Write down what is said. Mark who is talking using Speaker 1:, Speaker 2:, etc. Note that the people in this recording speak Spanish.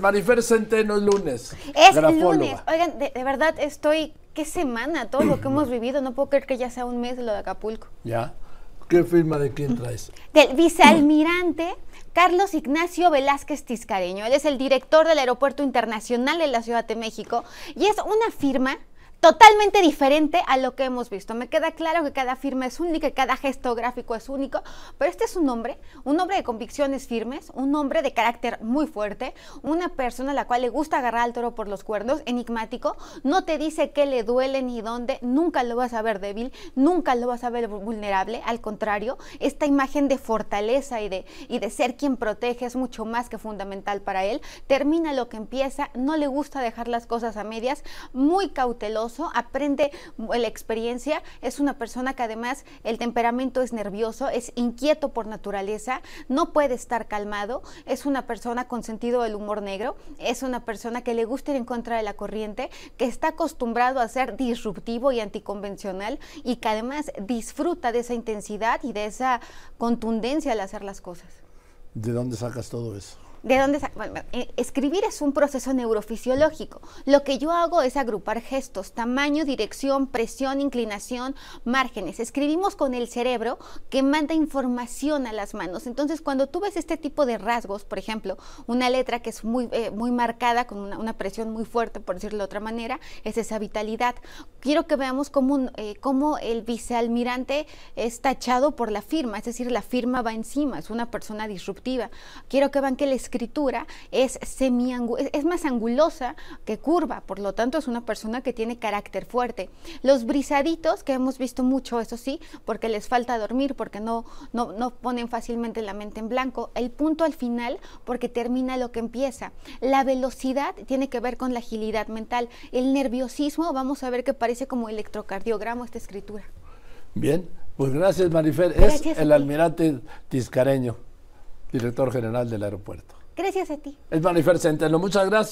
Speaker 1: Marifer Centeno es lunes.
Speaker 2: Es
Speaker 1: grafóloga.
Speaker 2: lunes. Oigan, de, de verdad estoy. ¿Qué semana? Todo lo que hemos vivido. No puedo creer que ya sea un mes lo de Acapulco.
Speaker 1: ¿Ya? ¿Qué firma de quién traes?
Speaker 2: Del vicealmirante Carlos Ignacio Velázquez Tiscareño. Él es el director del Aeropuerto Internacional de la Ciudad de México y es una firma totalmente diferente a lo que hemos visto. Me queda claro que cada firma es única, cada gesto gráfico es único, pero este es un hombre, un hombre de convicciones firmes, un hombre de carácter muy fuerte, una persona a la cual le gusta agarrar al toro por los cuernos, enigmático, no te dice qué le duele ni dónde, nunca lo vas a ver débil, nunca lo vas a ver vulnerable, al contrario, esta imagen de fortaleza y de, y de ser quien protege es mucho más que fundamental para él, termina lo que empieza, no le gusta dejar las cosas a medias, muy cauteloso, aprende la experiencia, es una persona que además el temperamento es nervioso, es inquieto por naturaleza, no puede estar calmado, es una persona con sentido del humor negro, es una persona que le gusta ir en contra de la corriente, que está acostumbrado a ser disruptivo y anticonvencional y que además disfruta de esa intensidad y de esa contundencia al hacer las cosas.
Speaker 1: ¿De dónde sacas todo eso?
Speaker 2: ¿De dónde bueno, eh, escribir es un proceso neurofisiológico. Lo que yo hago es agrupar gestos, tamaño, dirección, presión, inclinación, márgenes. Escribimos con el cerebro que manda información a las manos. Entonces, cuando tú ves este tipo de rasgos, por ejemplo, una letra que es muy, eh, muy marcada, con una, una, presión muy fuerte, por decirlo de otra manera, es esa vitalidad. Quiero que veamos cómo, eh, cómo el vicealmirante es tachado por la firma, es decir, la firma va encima, es una persona disruptiva. Quiero que vean que el escritura es, semi es más angulosa que curva, por lo tanto es una persona que tiene carácter fuerte. Los brisaditos, que hemos visto mucho, eso sí, porque les falta dormir, porque no, no, no ponen fácilmente la mente en blanco. El punto al final, porque termina lo que empieza. La velocidad tiene que ver con la agilidad mental. El nerviosismo, vamos a ver que parece como electrocardiograma esta escritura.
Speaker 1: Bien, pues gracias Marifer. Gracias es el almirante Tiscareño, director general del aeropuerto.
Speaker 2: Gracias a ti.
Speaker 1: Es Marifer Centeno. Muchas gracias.